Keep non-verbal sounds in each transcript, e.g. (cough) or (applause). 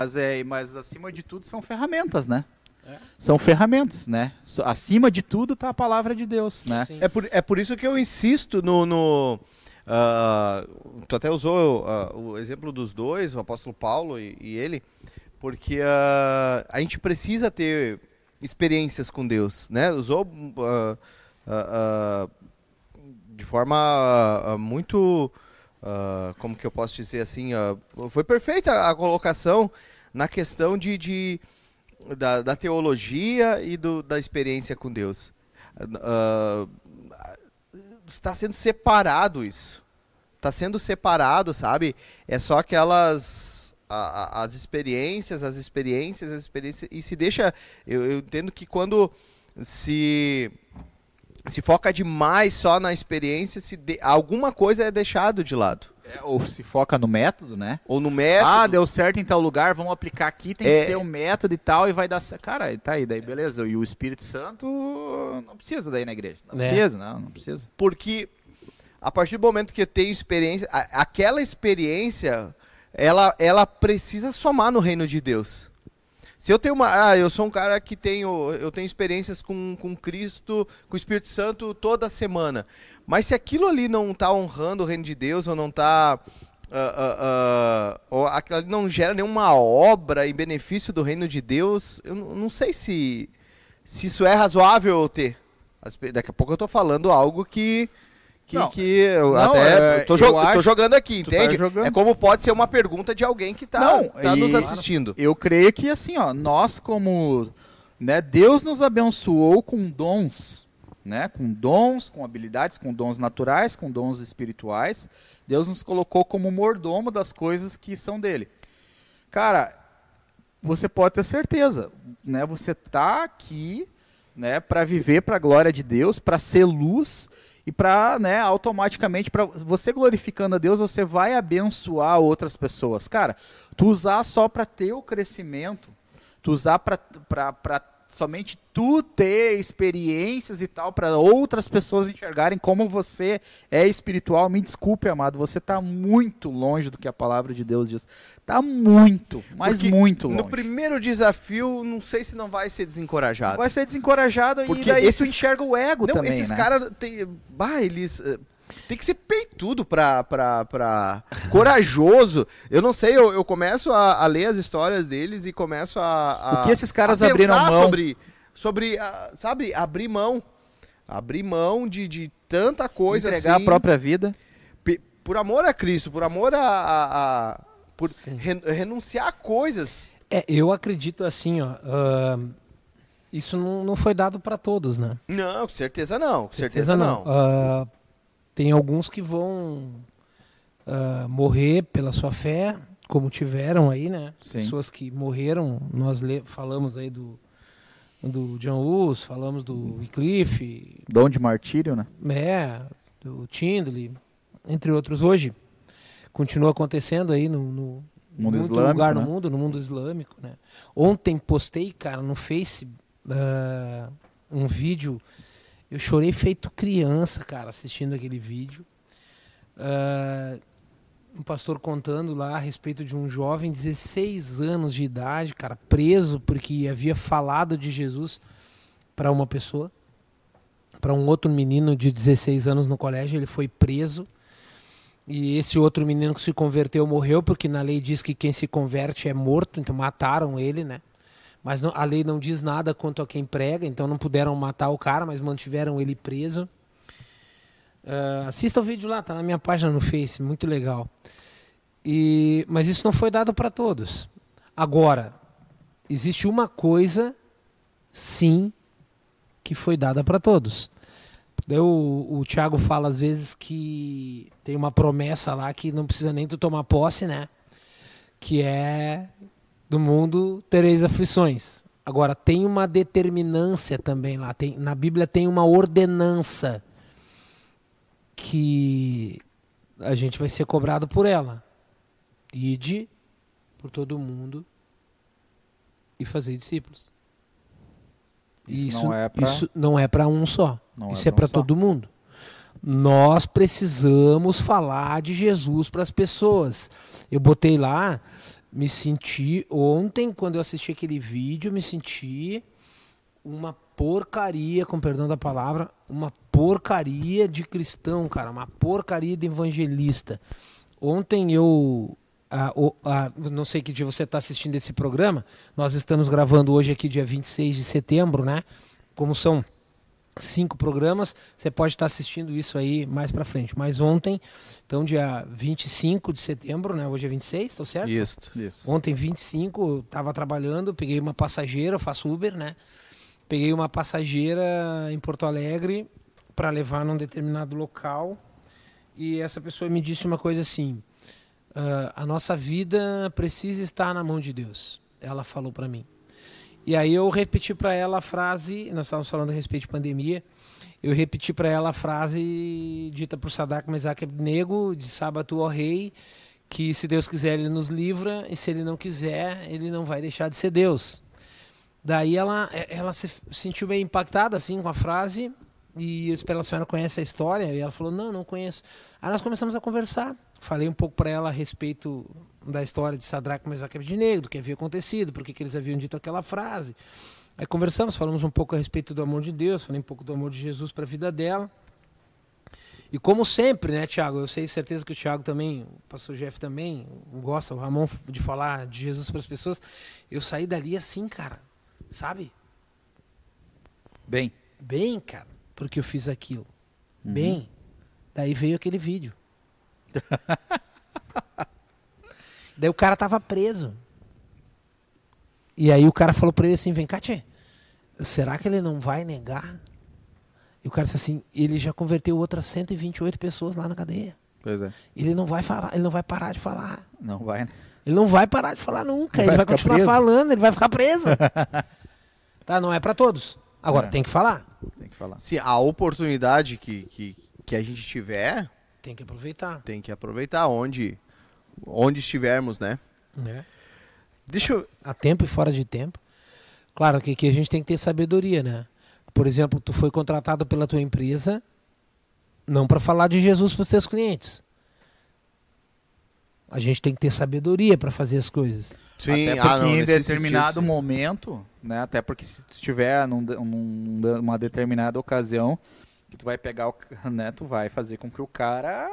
Mas, é, mas acima de tudo são ferramentas, né? É. São ferramentas, né? Acima de tudo está a palavra de Deus, né? É por, é por isso que eu insisto no... no uh, tu até usou uh, o exemplo dos dois, o apóstolo Paulo e, e ele, porque uh, a gente precisa ter experiências com Deus, né? Usou de forma muito Uh, como que eu posso dizer assim, uh, foi perfeita a colocação na questão de, de da, da, teologia e do, da experiência com Deus. Uh, está sendo separado isso. Está sendo separado, sabe? É só aquelas a, a, as experiências, as experiências, as experiências e se deixa. Eu, eu entendo que quando se se foca demais só na experiência, se de, alguma coisa é deixado de lado. É, ou se foca no método, né? Ou no método. Ah, deu certo em tal lugar, vamos aplicar aqui, tem é... que ser um método e tal, e vai dar certo. Cara, tá aí, daí beleza. E o Espírito Santo não precisa daí na igreja. Não é. precisa, não, não precisa. Porque a partir do momento que eu tenho experiência, aquela experiência, ela, ela precisa somar no reino de Deus. Se eu tenho uma. Ah, eu sou um cara que tenho. Eu tenho experiências com, com Cristo, com o Espírito Santo toda semana. Mas se aquilo ali não está honrando o reino de Deus, ou não está. Uh, uh, uh, ou aquilo ali não gera nenhuma obra em benefício do reino de Deus, eu não sei se, se isso é razoável ter. Daqui a pouco eu estou falando algo que que, não, que eu não, até é, tô, jo tô, jogando aqui, tá entende? Tá jogando. É como pode ser uma pergunta de alguém que está tá nos assistindo. Eu creio que assim, ó, nós como, né, Deus nos abençoou com dons, né, com dons, com habilidades, com dons naturais, com dons espirituais. Deus nos colocou como mordomo das coisas que são dele. Cara, você pode ter certeza, né? Você tá aqui, né, para viver para a glória de Deus, para ser luz e para, né, automaticamente, para você glorificando a Deus, você vai abençoar outras pessoas. Cara, tu usar só para ter o crescimento, tu usar para somente tu ter experiências e tal para outras pessoas enxergarem como você é espiritual. Me desculpe, amado, você está muito longe do que a palavra de Deus diz. Está muito, mas Porque muito longe. No primeiro desafio, não sei se não vai ser desencorajado. Vai ser desencorajado Porque e daí esses... tu enxerga o ego não, também, esses né? caras tem, bah, eles uh, tem que ser peitudo pra, pra, pra corajoso. Eu não sei, eu, eu começo a, a, ler as histórias deles e começo a. a o que esses caras abriram mão? Sobre, sobre a, sabe, abrir mão. Abrir mão de, de tanta coisa Entregar assim, a própria vida. Por amor a Cristo, por amor a. a, a por re, renunciar a coisas. É, eu acredito assim, ó. Uh, isso não, não foi dado para todos, né? Não, com certeza não. Com certeza, certeza não. não. Uh, tem alguns que vão uh, morrer pela sua fé, como tiveram aí, né? Sim. Pessoas que morreram. Nós falamos aí do, do John Hus, falamos do Wycliffe. Dom de martírio, né? É, do Tindley, entre outros. Hoje continua acontecendo aí no, no mundo islâmico, lugar né? no mundo, no mundo islâmico, né? Ontem postei, cara, no Face uh, um vídeo eu chorei feito criança, cara, assistindo aquele vídeo. Uh, um pastor contando lá a respeito de um jovem, 16 anos de idade, cara, preso porque havia falado de Jesus para uma pessoa, para um outro menino de 16 anos no colégio, ele foi preso. E esse outro menino que se converteu morreu, porque na lei diz que quem se converte é morto, então mataram ele, né? Mas não, a lei não diz nada quanto a quem prega, então não puderam matar o cara, mas mantiveram ele preso. Uh, assista o vídeo lá, tá na minha página no Face, muito legal. E, mas isso não foi dado para todos. Agora, existe uma coisa, sim, que foi dada para todos. O, o Tiago fala às vezes que tem uma promessa lá que não precisa nem tu tomar posse, né? Que é do mundo tereis aflições. Agora, tem uma determinância também lá. Tem, na Bíblia tem uma ordenança que a gente vai ser cobrado por ela. Ide por todo mundo e fazer discípulos. Isso, isso não é isso não é para um só. Não isso é, é para um todo mundo. Nós precisamos falar de Jesus para as pessoas. Eu botei lá me senti ontem quando eu assisti aquele vídeo, me senti uma porcaria, com perdão da palavra, uma porcaria de cristão, cara, uma porcaria de evangelista. Ontem eu ah, ah, não sei que dia você está assistindo esse programa. Nós estamos gravando hoje aqui, dia 26 de setembro, né? Como são cinco programas, você pode estar assistindo isso aí mais para frente. Mas ontem, então, dia 25 de setembro, né? Hoje é 26, tô certo? Isso. Isso. Ontem, 25, eu estava trabalhando, peguei uma passageira, eu faço Uber, né? Peguei uma passageira em Porto Alegre para levar num determinado local e essa pessoa me disse uma coisa assim: "Ah, a nossa vida precisa estar na mão de Deus. Ela falou para mim. E aí eu repeti para ela a frase, nós estávamos falando a respeito de pandemia, eu repeti para ela a frase dita por Sadak Mesaque Abednego, de sábado ao rei, que se Deus quiser ele nos livra e se ele não quiser ele não vai deixar de ser Deus. Daí ela, ela se sentiu meio impactada assim com a frase e eu disse pra ela, a senhora conhece a história? E ela falou, não, não conheço. Aí nós começamos a conversar. Falei um pouco para ela a respeito da história de Sadraque, Mesaque e Abednego, do que havia acontecido, por que eles haviam dito aquela frase. Aí conversamos, falamos um pouco a respeito do amor de Deus, falei um pouco do amor de Jesus para a vida dela. E como sempre, né, Tiago? Eu sei certeza que o Tiago também, o pastor Jeff também, gosta, o Ramon, de falar de Jesus para as pessoas. Eu saí dali assim, cara, sabe? Bem, Bem, cara, porque eu fiz aquilo. Bem. Daí veio aquele vídeo. (laughs) Daí o cara tava preso. E aí o cara falou pra ele assim: vem cá, tchê, será que ele não vai negar? E o cara disse assim: ele já converteu outras 128 pessoas lá na cadeia. pois é. Ele não vai falar, ele não vai parar de falar. Não vai, né? Ele não vai parar de falar nunca. Vai ele vai continuar preso. falando, ele vai ficar preso. (laughs) tá, não é pra todos. Agora É. tem que falar. Tem que falar. Se a oportunidade que, que, que a gente tiver, Tem que aproveitar. tem que aproveitar onde, onde estivermos, né? Né? Deixa eu. a tempo e fora de tempo. Claro que aqui a gente tem que ter sabedoria, né? Por exemplo, tu foi contratado pela tua empresa não para falar de Jesus para os teus clientes. A gente tem que ter sabedoria para fazer as coisas. Sim, até ah, porque não, em determinado sentido, momento, né? Até porque se tu estiver num, num- numa determinada ocasião que tu vai pegar o, né? Tu vai fazer com que o cara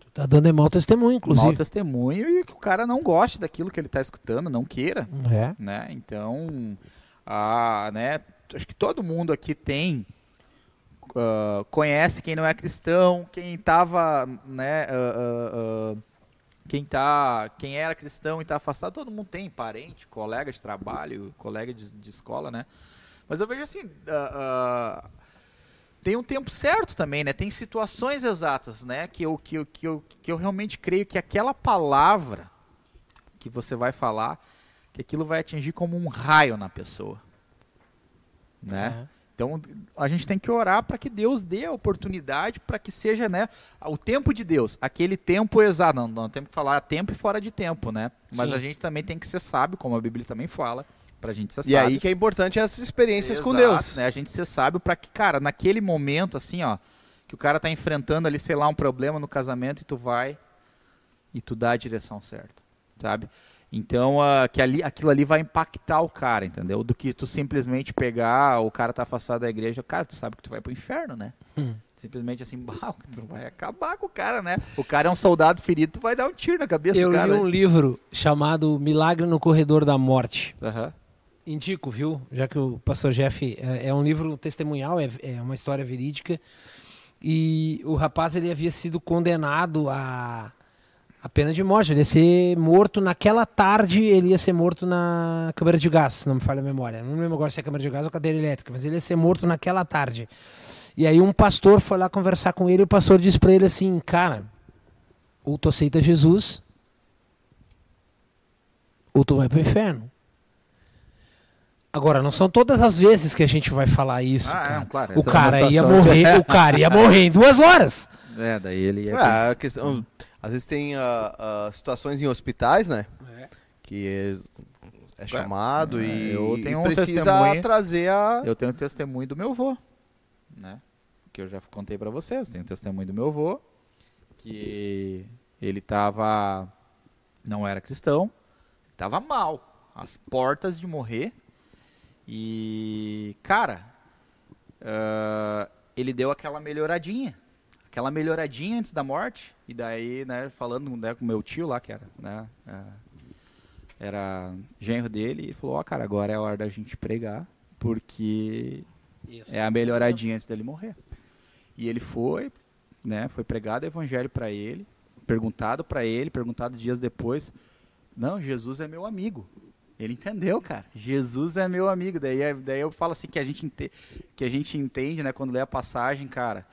Tu tá dando mau testemunho, mau inclusive. testemunho e que o cara não goste daquilo que ele está escutando, não queira, É. né? Então, a, né? Acho que todo mundo aqui tem ah, conhece quem não é cristão, quem estava, né? ah, ah, quem tá, quem era cristão e está afastado, todo mundo tem parente, colega de trabalho, colega de, de escola, né? Mas eu vejo assim, tem um tempo certo também, né? Tem situações exatas, né? Que eu, que, eu, que, eu, que eu realmente creio que aquela palavra que você vai falar, que aquilo vai atingir como um raio na pessoa, né? É. Então a gente tem que orar para que Deus dê a oportunidade para que seja, né, o tempo de Deus, aquele tempo exato. Não, não temos que falar tempo e fora de tempo, né? Mas Sim. a gente também tem que ser sábio, como a Bíblia também fala, para a gente ser E sábio. aí que é importante essas experiências com Exato, Deus. Né? A gente ser sábio para que, cara, naquele momento, assim, ó, que o cara tá enfrentando ali, sei lá, um problema no casamento e tu vai e tu dá a direção certa, sabe? Então, ah, que ali, aquilo ali vai impactar o cara, entendeu? Do que tu simplesmente pegar, o cara tá afastado da igreja, cara, tu sabe que tu vai pro inferno, né? Hum. Simplesmente assim, (laughs) bah, tu vai acabar com o cara, né? O cara é um soldado ferido, tu vai dar um tiro na cabeça Eu do li cara. um livro chamado Milagre no Corredor da Morte. Aham. Indico, viu? Já que o pastor Jeff é, é um livro testemunhal, é, é uma história verídica. E o rapaz ele havia sido condenado a, a pena de morte. Ele ia ser morto naquela tarde, ele ia ser morto na câmara de gás, não me falha a memória. Não lembro agora se é câmara de gás ou cadeira elétrica, mas ele ia ser morto naquela tarde. E aí um pastor foi lá conversar com ele e o pastor disse para ele assim, cara, ou tu aceita Jesus, ou tu vai pro inferno. Agora, não são todas as vezes que a gente vai falar isso, Ah, cara. é, claro. O é cara ia morrer, (laughs) o cara ia morrer em duas horas. É, daí ele ia... Ah, a questão, às vezes tem ah, ah, situações em hospitais, né? Que é, é chamado é, e, eu tenho e um precisa trazer a. Eu tenho testemunho do meu avô, né? Que eu já contei pra vocês. Tenho testemunho do meu avô, que ele tava, não era cristão, Tava mal, às portas de morrer. E, cara, ah, ele deu aquela melhoradinha. Aquela melhoradinha antes da morte. E daí, né, falando né, com meu tio lá, que era, né, ah, era genro dele, e falou, ó, cara, agora é a hora da gente pregar, porque Isso. é a melhoradinha antes dele morrer. E ele foi, né, foi pregado o evangelho para ele, perguntado para ele, perguntado dias depois, não, Jesus é meu amigo. Ele entendeu, cara. Jesus é meu amigo. Daí, é- daí eu falo assim que a gente ente- que a gente entende, né, quando lê a passagem, cara.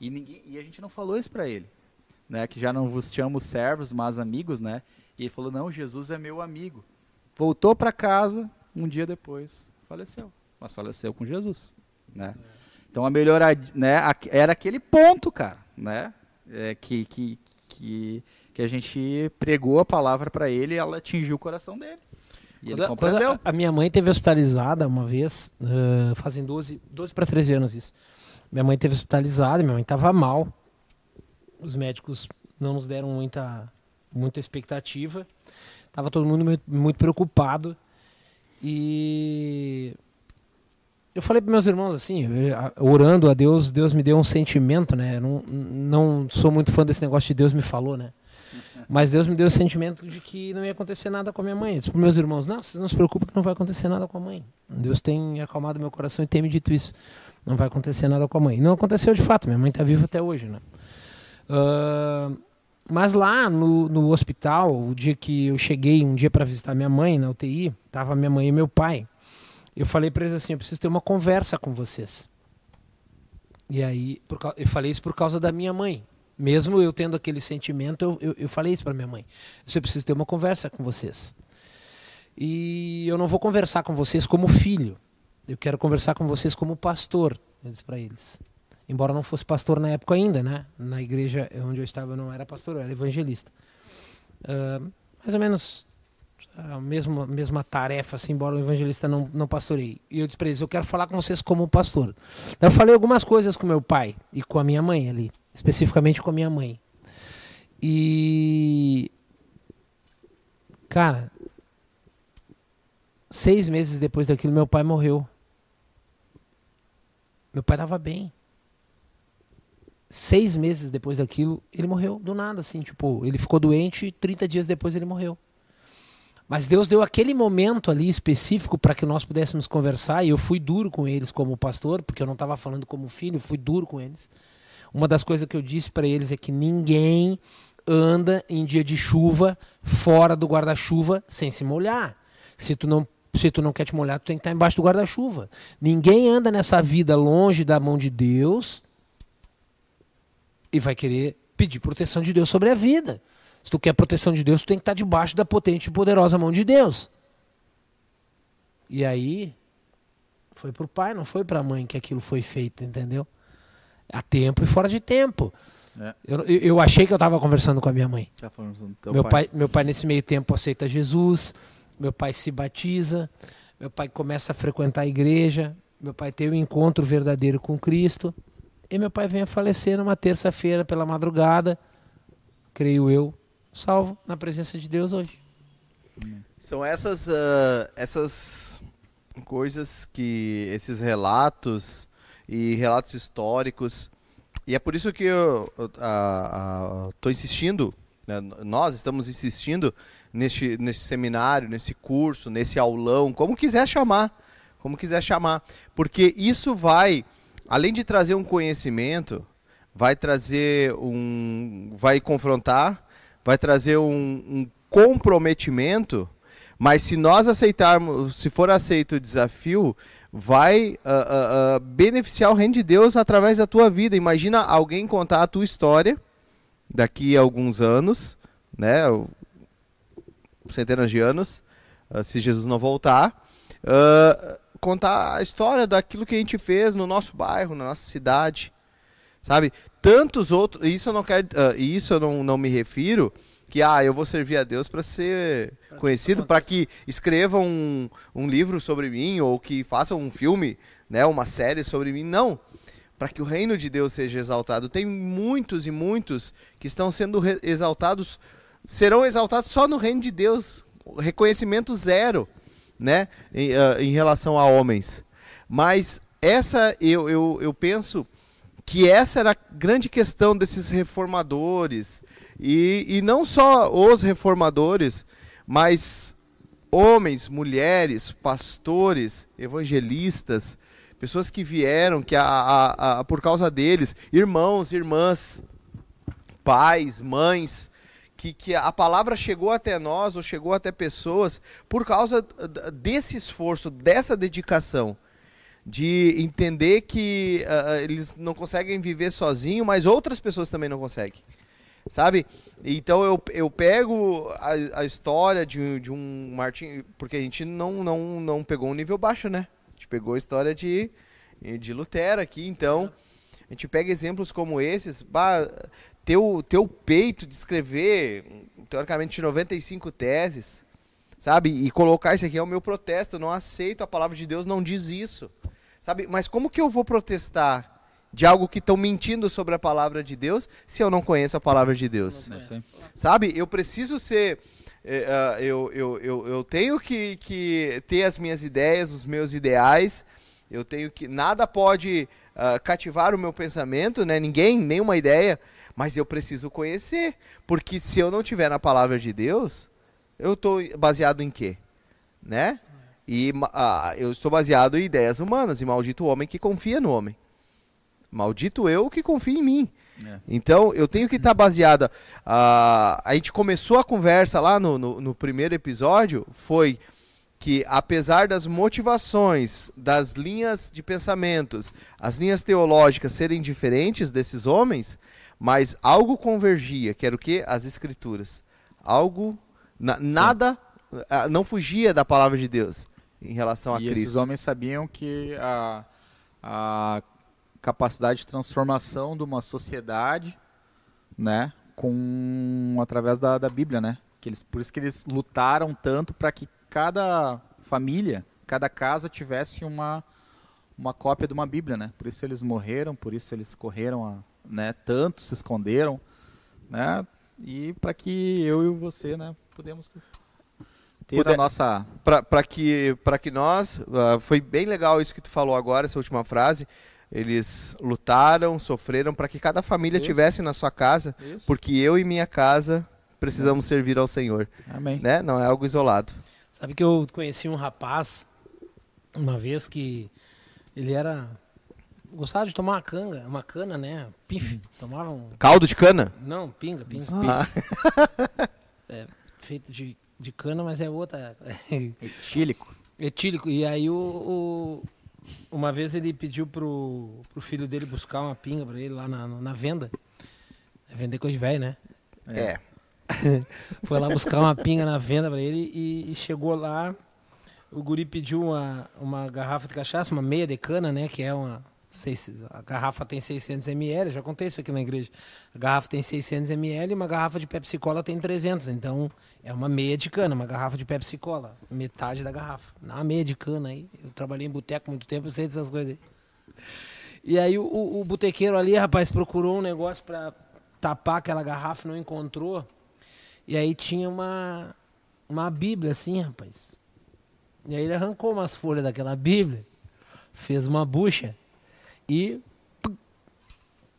E ninguém e a gente não falou isso para ele, né, que já não vos chamo servos, mas amigos, né? E ele falou: "Não, Jesus é meu amigo". Voltou para casa, um dia depois faleceu, mas faleceu com Jesus, né? Então a melhorar, né, era aquele ponto, cara, né, é, que, que, que, que a gente pregou a palavra para ele e ela atingiu o coração dele. E ele Quando, quando compreendeu. a, a minha mãe teve hospitalizada uma vez, ah, fazem 12, 12 para 13 anos isso. Minha mãe teve hospitalizada, minha mãe estava mal. Os médicos não nos deram muita, muita expectativa. Tava todo mundo muito, muito preocupado. E eu falei para meus irmãos assim, a- orando a Deus, Deus me deu um sentimento, né? Não, não sou muito fã desse negócio de Deus me falou, né? Mas Deus me deu o sentimento de que não ia acontecer nada com a minha mãe. Eu disse para meus irmãos: Não, vocês não se preocupem que não vai acontecer nada com a mãe. Deus tem acalmado meu coração e tem me dito isso. Não vai acontecer nada com a mãe. E não aconteceu de fato, minha mãe está viva até hoje, né? Ah, mas lá no, no hospital, o dia que eu cheguei, um dia para visitar minha mãe na UTI, tava minha mãe e meu pai. Eu falei para eles assim: Eu preciso ter uma conversa com vocês. E aí, eu falei isso por causa da minha mãe. Mesmo eu tendo aquele sentimento, eu, eu, eu falei isso para minha mãe. Eu preciso ter uma conversa com vocês. E eu não vou conversar com vocês como filho. Eu quero conversar com vocês como pastor. Eu disse para eles. Embora não fosse pastor na época ainda, né? Na igreja onde eu estava eu não era pastor, eu era evangelista. Ah, mais ou menos a mesma, mesma tarefa, assim, embora o evangelista não, não pastorei. E eu disse eu quero falar com vocês como pastor. Eu falei algumas coisas com meu pai e com a minha mãe ali, especificamente com a minha mãe. E. Cara, seis meses depois daquilo, meu pai morreu. Meu pai estava bem. Seis meses depois daquilo, ele morreu do nada, assim, tipo, ele ficou doente e 30 dias depois ele morreu. Mas Deus deu aquele momento ali específico para que nós pudéssemos conversar e eu fui duro com eles como pastor, porque eu não estava falando como filho, fui duro com eles. Uma das coisas que eu disse para eles é que ninguém anda em dia de chuva fora do guarda-chuva sem se molhar. Se tu não se tu não quer te molhar, tu tem que estar embaixo do guarda-chuva. Ninguém anda nessa vida longe da mão de Deus e vai querer pedir proteção de Deus sobre a vida. Se tu quer proteção de Deus, tu tem que estar debaixo da potente e poderosa mão de Deus. E aí foi pro pai, não foi pra mãe que aquilo foi feito, entendeu? A tempo e fora de tempo. É. Eu, eu, achei que eu estava conversando com a minha mãe. Tá Meu pai, meu pai nesse meio tempo aceita Jesus, meu pai se batiza, meu pai começa a frequentar a igreja, meu pai tem um encontro verdadeiro com Cristo, e meu pai vem a falecer numa terça-feira pela madrugada, creio eu, salvo na presença de Deus hoje. São essas, ah, essas coisas que. esses relatos e relatos históricos. E é por isso que eu estou insistindo, né, nós estamos insistindo neste, neste seminário, nesse curso, nesse aulão, como quiser chamar. Como quiser chamar. Porque isso vai, além de trazer um conhecimento, vai trazer um. vai confrontar, vai trazer um, um comprometimento, mas se nós aceitarmos, se for aceito o desafio, vai ah, ah, beneficiar o reino de Deus através da tua vida. Imagina alguém contar a tua história daqui a alguns anos, né, centenas de anos, ah, se Jesus não voltar, contar a história daquilo que a gente fez no nosso bairro, na nossa cidade, sabe? Tantos outros, isso eu não quero, ah, isso eu não, não me refiro que ah, eu vou servir a Deus para ser Pra conhecido, para que escrevam um, um livro sobre mim ou que façam um filme, né, uma série sobre mim, não. Para que o reino de Deus seja exaltado. Tem muitos e muitos que estão sendo exaltados, serão exaltados só no reino de Deus, reconhecimento zero, né, em, uh, em relação a homens. Mas essa, eu, eu, eu penso que essa era a grande questão desses reformadores, e, e não só os reformadores, mas homens, mulheres, pastores, evangelistas, pessoas que vieram, que a, a, a, por causa deles, irmãos, irmãs, pais, mães, que, que a palavra chegou até nós ou chegou até pessoas por causa desse esforço, dessa dedicação de entender que uh, eles não conseguem viver sozinho, mas outras pessoas também não conseguem. Sabe? Então eu, eu pego a, a história de, de um Martin. Porque a gente não, não, não pegou um nível baixo, né? A gente pegou a história de, de Lutero aqui, então. A gente pega exemplos como esses, bah, ter o peito de escrever, teoricamente, 95 teses, sabe? E colocar isso aqui é o meu protesto, eu não aceito, a palavra de Deus não diz isso. Sabe? Mas como que eu vou protestar de algo que estão mentindo sobre a palavra de Deus se eu não conheço a palavra de Deus? Sabe? Eu preciso ser. Uh, eu, eu, eu, eu tenho que, que ter as minhas ideias, os meus ideais. Eu tenho que. Nada pode uh, cativar o meu pensamento, né? Ninguém, nenhuma ideia. Mas eu preciso conhecer. Porque se eu não tiver na palavra de Deus, eu estou baseado em quê? Né? E ah, eu estou baseado em ideias humanas, e maldito o homem que confia no homem. Maldito eu que confia em mim. É. Então, eu tenho que estar tá baseada. Ah, a gente começou a conversa lá no, no, no, primeiro episódio, foi que apesar das motivações, das linhas de pensamentos, as linhas teológicas serem diferentes desses homens, mas algo convergia, que era o que? As escrituras. Algo, na, nada, ah, não fugia da palavra de Deus em relação a e Cristo. esses homens sabiam que a, a capacidade de transformação de uma sociedade, né, com através da, da Bíblia, né? Que eles, por isso que eles lutaram tanto para que cada família, cada casa tivesse uma uma cópia de uma Bíblia, né? Por isso eles morreram, por isso eles correram, a, né? Tanto se esconderam, né? E para que eu e você, né, podemos ter Puder, a nossa para que para que nós uh, foi bem legal isso que tu falou agora essa última frase eles lutaram sofreram para que cada família isso. tivesse na sua casa isso. porque eu e minha casa precisamos Amém. servir ao Senhor Amém. né não é algo isolado sabe que eu conheci um rapaz uma vez que ele era gostava de tomar uma canga uma cana né pife hum. tomava um caldo de cana não pinga pinga ah. (laughs) é, feito de de cana, mas é outra. (laughs) Etílico. Etílico. E aí o, o, uma vez ele pediu pro, pro filho dele buscar uma pinga para ele lá na, na venda. É vender coisa de velho, né? É. (laughs) Foi lá buscar uma pinga na venda para ele e, e, chegou lá. O guri pediu uma, uma garrafa de cachaça, uma meia de cana, né? Que é uma, Seis, a garrafa tem 600 ml, já contei isso aqui na igreja. A garrafa tem 600 ml uma garrafa de Pepsi Cola tem 300. Então é uma meia de cana, uma garrafa de Pepsi Cola, metade da garrafa. Na meia de cana aí. Eu trabalhei em boteco muito tempo, eu sei dessas coisas aí. E aí o, o, o botequeiro ali, rapaz, procurou um negócio para tapar aquela garrafa, não encontrou. E aí tinha uma, uma Bíblia assim, rapaz. E aí ele arrancou umas folhas daquela Bíblia, fez uma bucha e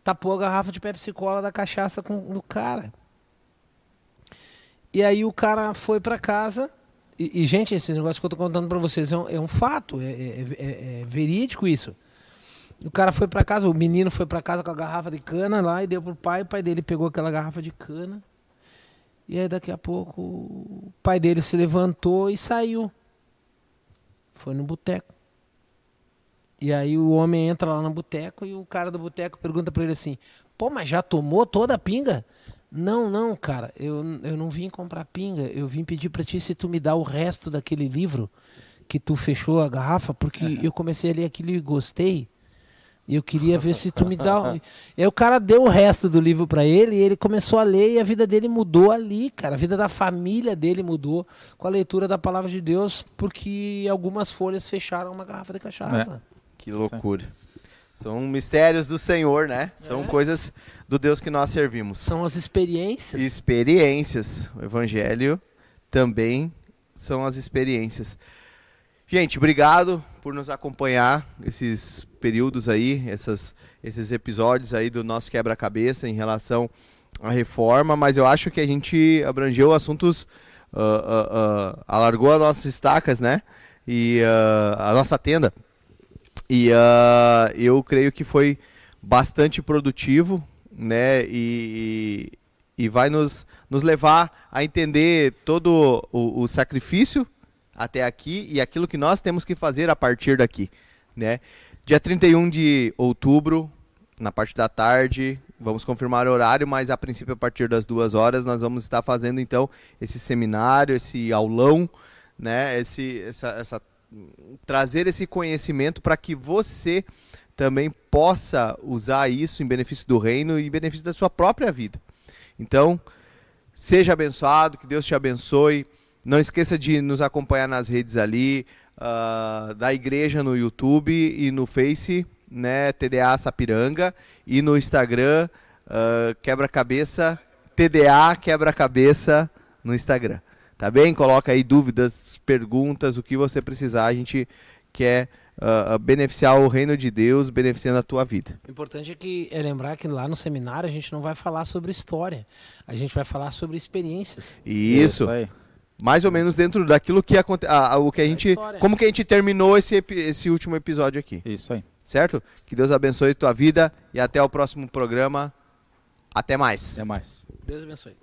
tapou a garrafa de Pepsi Cola da cachaça com, do cara. E aí o cara foi para casa. E, e, gente, esse negócio que eu tô contando para vocês é um, é um fato, é, é, é, é, verídico isso. O cara foi para casa, o menino foi para casa com a garrafa de cana lá e deu pro pai. O pai dele pegou aquela garrafa de cana. E aí daqui a pouco o pai dele se levantou e saiu. Foi no boteco. E aí o homem entra lá no boteco e o cara do boteco pergunta para ele assim: "Pô, mas já tomou toda a pinga?" "Não, não, cara, eu, eu não vim comprar pinga, eu vim pedir para ti se tu me dá o resto daquele livro que tu fechou a garrafa, porque eu comecei a ler aquilo e gostei." E eu queria ver se tu me dá. (laughs) E aí o cara deu o resto do livro para ele e ele começou a ler e a vida dele mudou ali, cara. A vida da família dele mudou com a leitura da palavra de Deus, porque algumas folhas fecharam uma garrafa de cachaça. É. Que loucura. São mistérios do Senhor, né? São é. coisas do Deus que nós servimos. São as experiências. Experiências. O Evangelho também são as experiências. Gente, obrigado por nos acompanhar esses períodos aí, essas, esses episódios aí do nosso quebra-cabeça em relação à reforma, mas eu acho que a gente abrangeu assuntos, uh, uh, uh, alargou as nossas estacas, né? E a nossa tenda. E eu creio que foi bastante produtivo, né? E, e vai nos, nos levar a entender todo o, o sacrifício até aqui e aquilo que nós temos que fazer a partir daqui, né? Dia 31 de outubro, na parte da tarde, vamos confirmar o horário, mas a princípio a partir das duas horas nós vamos estar fazendo então esse seminário, esse aulão, né? Esse, essa, essa trazer esse conhecimento para que você também possa usar isso em benefício do reino e em benefício da sua própria vida. Então, seja abençoado, que Deus te abençoe. Não esqueça de nos acompanhar nas redes ali, uh, da igreja no YouTube e no Face, né, TDA Sapiranga, e no Instagram, uh, quebra-cabeça, TDA quebra-cabeça no Instagram. Tá bem? Coloca aí dúvidas, perguntas, o que você precisar, a gente quer uh, beneficiar o reino de Deus, beneficiando a tua vida. O importante é, que, é lembrar que lá no seminário a gente não vai falar sobre história, a gente vai falar sobre experiências. Isso. Isso aí mais ou menos dentro daquilo que aconteceu, o que a gente, como que a gente terminou esse, esse último episódio aqui. Isso aí. Certo? Que Deus abençoe tua vida e até o próximo programa. Até mais. Até mais. Deus abençoe.